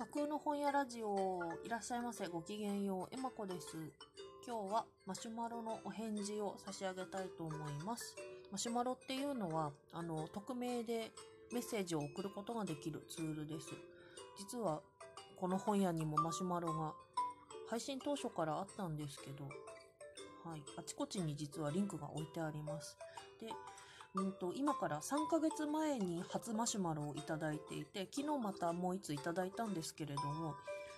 架空の本屋ラジオいらっしゃいませ。ごきげんよう。えまこです。今日はマシュマロのお返事を差し上げたいと思います。マシュマロっていうのはあの匿名でメッセージを送ることができるツールです。実はこの本屋にもマシュマロが配信当初からあったんですけどはい。あちこちに実はリンクが置いてあります。でうんと今から3ヶ月前に初マシュマロをいただいていて昨日またもう1ついただいたんですけれども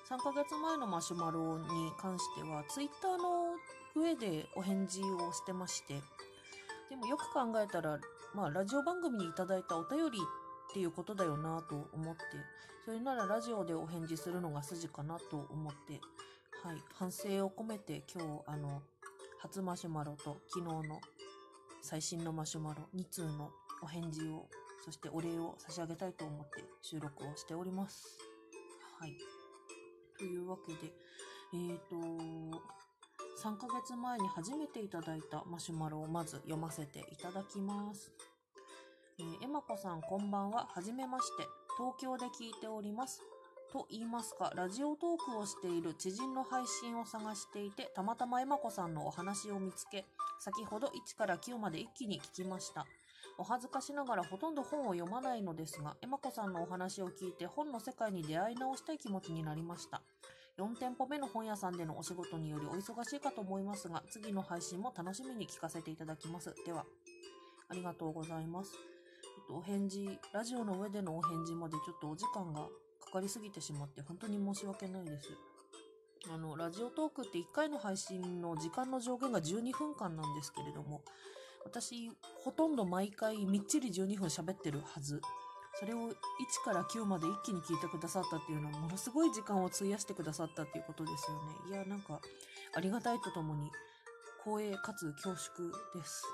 3ヶ月前のマシュマロに関しては Twitter の上でお返事をしてましてでもよく考えたら、まあ、ラジオ番組にいただいたお便りっていうことだよなと思ってそれならラジオでお返事するのが筋かなと思ってはい反省を込めて今日あの初マシュマロと昨日の最新のマシュマロ2通のお返事をそしてお礼を差し上げたいと思って収録をしておりますはいというわけでえーと3ヶ月前に初めていただいたマシュマロをまず読ませていただきますえー、エマコさんこんばんは。はじめまして。東京で聞いております。と言いますか、ラジオトークをしている知人の配信を探していて、たまたまエマコさんのお話を見つけ、先ほど1から9まで一気に聞きました。お恥ずかしながらほとんど本を読まないのですが、エマコさんのお話を聞いて本の世界に出会い直したい気持ちになりました。4店舗目の本屋さんでのお仕事によりお忙しいかと思いますが、次の配信も楽しみに聞かせていただきます。では、ありがとうございます。ちょっとお返事、ラジオの上でのお返事までちょっとお時間がかかりすぎてしまって本当に申し訳ないです。あの、ラジオトークって1回の配信の時間の上限が12分間なんですけれども、私、ほとんど毎回みっちり12分喋ってるはず。それを1から9まで一気に聞いてくださったっていうのはものすごい時間を費やしてくださったっていうことですよね。いや、なんか、ありがたいとともに光栄かつ恐縮です。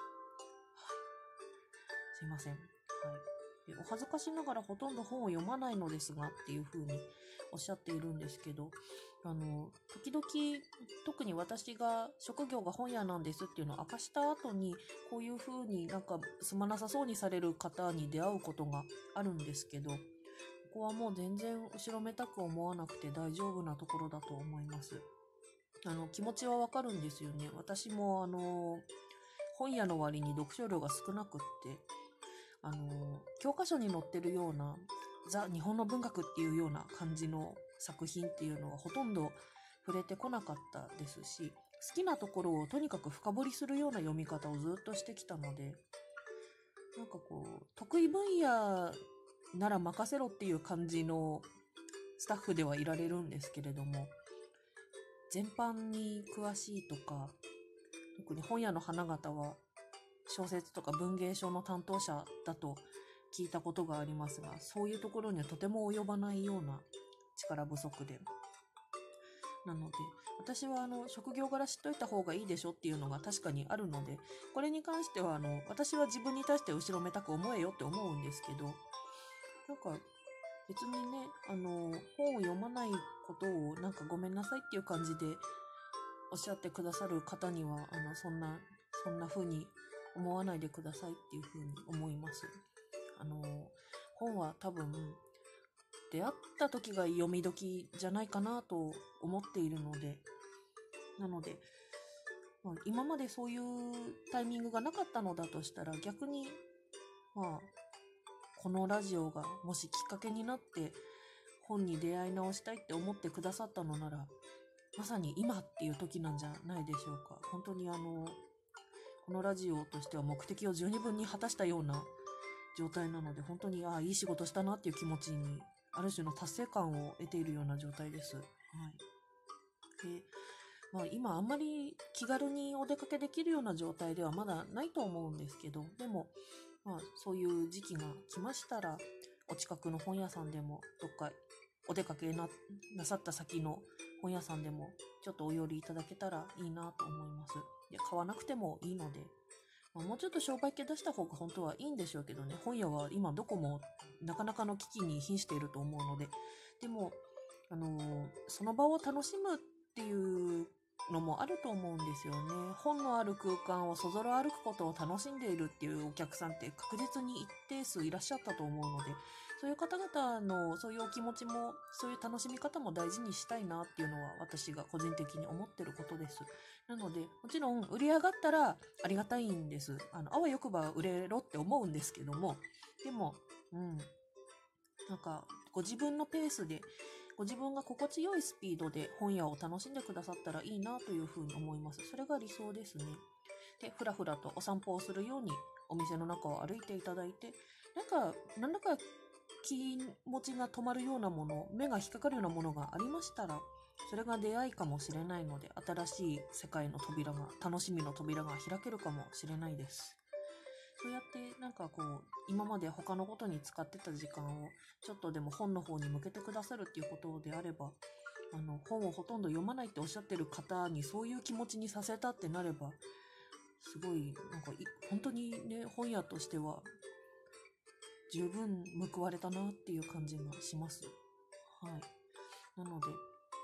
はい。すいません。はい、お恥ずかしながらほとんど本を読まないのですがっていうふうにおっしゃっているんですけどあの時々特に私が職業が本屋なんですっていうのを明かした後にこういうふうになんかすまなさそうにされる方に出会うことがあるんですけどここはもう全然後ろめたく思わなくて大丈夫なところだと思います。あの気持ちはわかるんですよね。私もあの本屋の割に読書量が少なくってあの教科書に載ってるようなザ・日本の文学っていうような感じの作品っていうのはほとんど触れてこなかったですし好きなところをとにかく深掘りするような読み方をずっとしてきたのでなんかこう得意分野なら任せろっていう感じのスタッフではいられるんですけれども全般に詳しいとか特に本屋の花形は小説とか文芸書の担当者だと聞いたことがありますがそういうところにはとても及ばないような力不足で。なので私はあの職業柄知っといた方がいいでしょっていうのが確かにあるのでこれに関してはあの私は自分に対して後ろめたく思えよって思うんですけどなんか別にねあの本を読まないことをなんかごめんなさいっていう感じでおっしゃってくださる方にはあのそんなそんな風に思わないでくださいっていうふうに思います。あの、本は多分、出会った時が読み時じゃないかなと思っているので、なので、ま、今までそういうタイミングがなかったのだとしたら逆に、まあ、このラジオがもしきっかけになって本に出会い直したいって思ってくださったのなら、まさに今っていう時なんじゃないでしょうか。本当にあの、このラジオとしては目的を十二分に果たしたような状態なので、本当に、ああ、いい仕事したなっていう気持ちに、ある種の達成感を得ているような状態です。はい。で、まあ今あんまり気軽にお出かけできるような状態ではまだないと思うんですけど、でも、まあそういう時期が来ましたら、お近くの本屋さんでも、どっかお出かけななさった先の本屋さんでも、ちょっとお寄りいただけたらいいなと思います。で買わなくてもいいので、ま、もうちょっと商売系出した方が本当はいいんでしょうけどね、本屋は今どこもなかなかの危機に瀕していると思うので、でも、あのー、その場を楽しむっていうのもあると思うんですよね。本のある空間をそぞろ歩くことを楽しんでいるっていうお客さんって確実に一定数いらっしゃったと思うので、そういう方々のそういうお気持ちも、そういう楽しみ方も大事にしたいなっていうのは私が個人的に思ってることです。なので、もちろん売り上がったらありがたいんです。あの、あわよくば売れろって思うんですけども、でも、うん。なんか、ご自分のペースで、ご自分が心地よいスピードで本屋を楽しんでくださったらいいなというふうに思います。それが理想ですね。で、ふらふらとお散歩をするようにお店の中を歩いていただいて、なんか、なんだか気持ちが止まるようなもの、目が引っかかるようなものがありましたら、それが出会いかもしれないので、新しい世界の扉が、楽しみの扉が開けるかもしれないです。そうやってなんかこう、今まで他のことに使ってた時間を、ちょっとでも本の方に向けてくださるっていうことであれば、あの、本をほとんど読まないっておっしゃってる方にそういう気持ちにさせたってなれば、すごい、なんか本当にね、本屋としては、十分報われたなっていう感じがします。はい。なので、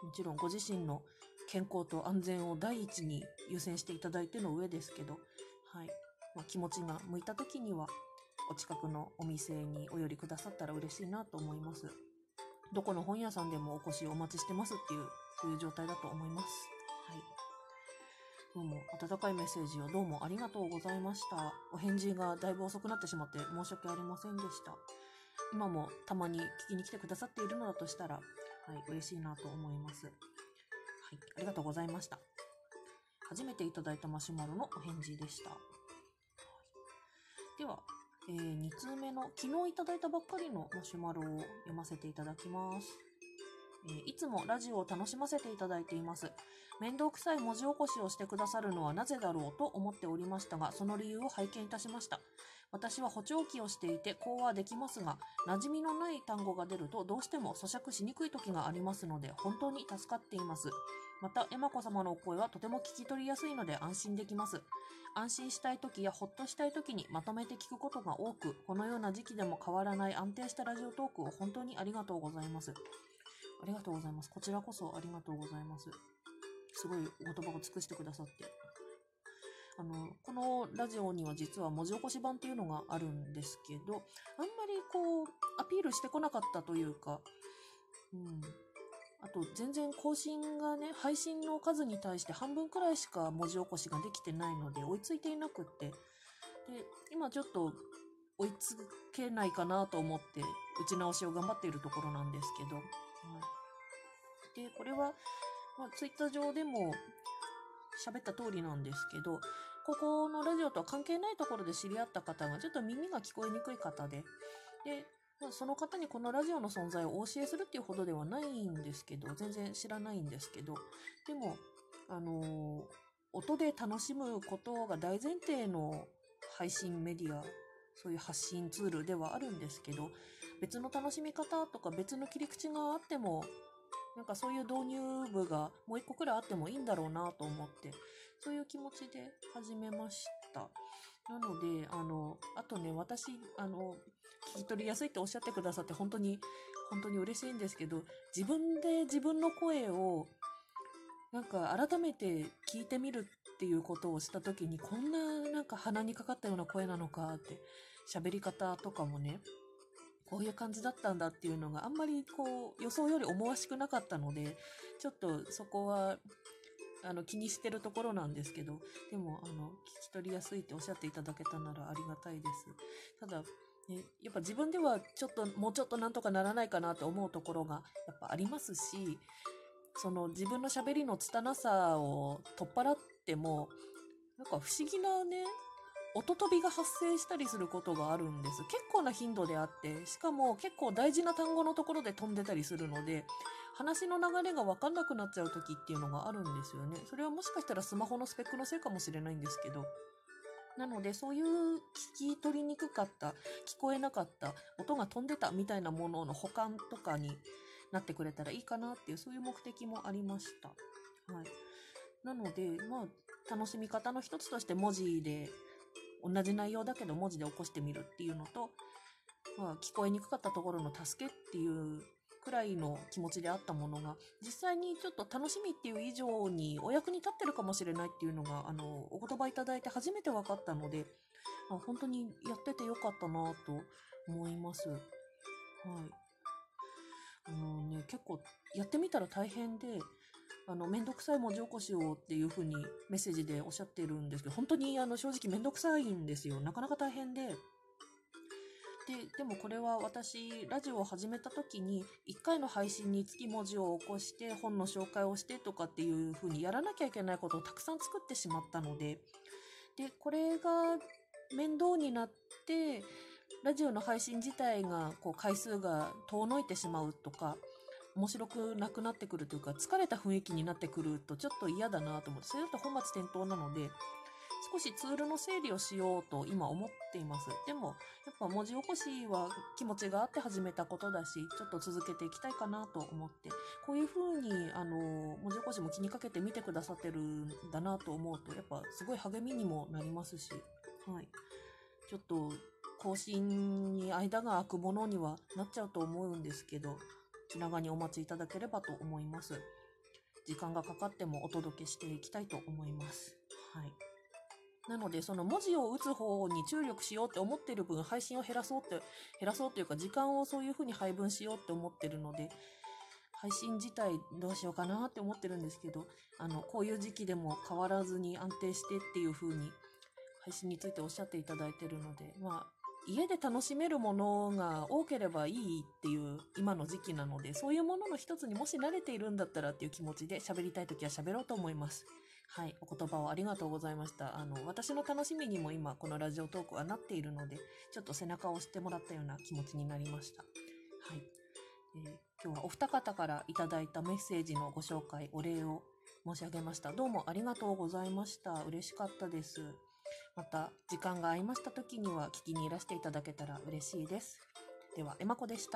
もちろんご自身の健康と安全を第一に優先していただいての上ですけど、はい。まあ、気持ちが向いた時には、お近くのお店にお寄りくださったら嬉しいなと思います。どこの本屋さんでもお越しお待ちしてますっていう、そういう状態だと思います。はい。どうも、温かいメッセージをどうもありがとうございました。お返事がだいぶ遅くなってしまって申し訳ありませんでした。今もたまに聞きに来てくださっているのだとしたら、はい、嬉しいなと思います。はい、ありがとうございました。初めていただいたマシュマロのお返事でした。はいでは、えー、2通目の昨日いただいたばっかりのマシュマロを読ませていただきます。えー、いつもラジオを楽しませていただいています。面倒くさい文字起こしをしてくださるのはなぜだろうと思っておりましたが、その理由を拝見いたしました。私は補聴器をしていて講話できますが、馴染みのない単語が出るとどうしても咀嚼しにくい時がありますので、本当に助かっています。また、エマ子様のお声はとても聞き取りやすいので安心できます。安心したい時やほっとしたい時にまとめて聞くことが多く、このような時期でも変わらない安定したラジオトークを本当にありがとうございます。ありがとうございます。こちらこそありがとうございます。すごいお言葉を尽くしてくださって。あの、このラジオには実は文字起こし版っていうのがあるんですけど、あんまりこう、アピールしてこなかったというか、うん。あと、全然更新がね、配信の数に対して半分くらいしか文字起こしができてないので、追いついていなくって。で、今ちょっと追いつけないかなと思って、打ち直しを頑張っているところなんですけど、はい、で、これは、まあ、ツイッター上でも喋った通りなんですけど、ここのラジオとは関係ないところで知り合った方がちょっと耳が聞こえにくい方で、で、まあ、その方にこのラジオの存在をお教えするっていうほどではないんですけど、全然知らないんですけど、でも、あのー、音で楽しむことが大前提の配信メディア、そういう発信ツールではあるんですけど、別の楽しみ方とか別の切り口があっても、なんかそういう導入部がもう一個くらいあってもいいんだろうなと思って、そういう気持ちで始めました。なので、あの、あとね、私、あの、聞き取りやすいっておっしゃってくださって本当に、本当に嬉しいんですけど、自分で自分の声を、なんか改めて聞いてみるっていうことをした時に、こんななんか鼻にかかったような声なのかって、喋り方とかもね、こういう感じだったんだっていうのがあんまりこう予想より思わしくなかったので、ちょっとそこはあの気にしてるところなんですけど、でもあの聞き取りやすいっておっしゃっていただけたならありがたいです。ただ、ね、やっぱ自分ではちょっともうちょっとなんとかならないかなと思うところがやっぱありますし、その自分の喋りの拙さを取っ払っても、なんか不思議なね、音飛びが発生したりすることがあるんです。結構な頻度であって、しかも結構大事な単語のところで飛んでたりするので、話の流れがわかんなくなっちゃう時っていうのがあるんですよね。それはもしかしたらスマホのスペックのせいかもしれないんですけど。なので、そういう聞き取りにくかった、聞こえなかった、音が飛んでたみたいなものの保管とかになってくれたらいいかなっていう、そういう目的もありました。はい。なので、まあ、楽しみ方の一つとして文字で同じ内容だけど文字で起こしてみるっていうのと、まあ、聞こえにくかったところの助けっていうくらいの気持ちであったものが、実際にちょっと楽しみっていう以上にお役に立ってるかもしれないっていうのが、あの、お言葉いただいて初めて分かったので、あ本当にやっててよかったなと思います。はいあのね、結構やってみたら大変で、あの、めんどくさい文字起こしをっていう風にメッセージでおっしゃってるんですけど、本当にあの正直めんどくさいんですよ。なかなか大変で。で、でもこれは私、ラジオを始めた時に、1回の配信につき文字を起こして、本の紹介をしてとかっていう風にやらなきゃいけないことをたくさん作ってしまったので、で、これが面倒になって、ラジオの配信自体が、こう、回数が遠のいてしまうとか、面白くなくなってくるというか、疲れた雰囲気になってくるとちょっと嫌だなと思って、それだと本末転倒なので、少しツールの整理をしようと今思っています。でも、やっぱ文字起こしは気持ちがあって始めたことだし、ちょっと続けていきたいかなと思って、こういう風に、あの、文字起こしも気にかけて見てくださってるんだなと思うと、やっぱすごい励みにもなりますし、はい。ちょっと、更新に間が空くものにはなっちゃうと思うんですけど、気長にお待ちいただければと思います。時間がかかってもお届けしていきたいと思います。はい。なので、その文字を打つ方に注力しようって思ってる分、配信を減らそうって、減らそうというか、時間をそういう風に配分しようって思ってるので、配信自体どうしようかなって思ってるんですけど、あの、こういう時期でも変わらずに安定してっていう風に、配信についておっしゃっていただいてるので、まあ、家で楽しめるものが多ければいいっていう今の時期なので、そういうものの一つにもし慣れているんだったらっていう気持ちで喋りたいときは喋ろうと思います。はい、お言葉をありがとうございました。あの、私の楽しみにも今このラジオトークはなっているので、ちょっと背中を押してもらったような気持ちになりました。はい。えー今日はお二方からいただいたメッセージのご紹介、お礼を申し上げました。どうもありがとうございました。嬉しかったです。また、時間が合いました時には聞きにいらしていただけたら嬉しいです。では、エマコでした。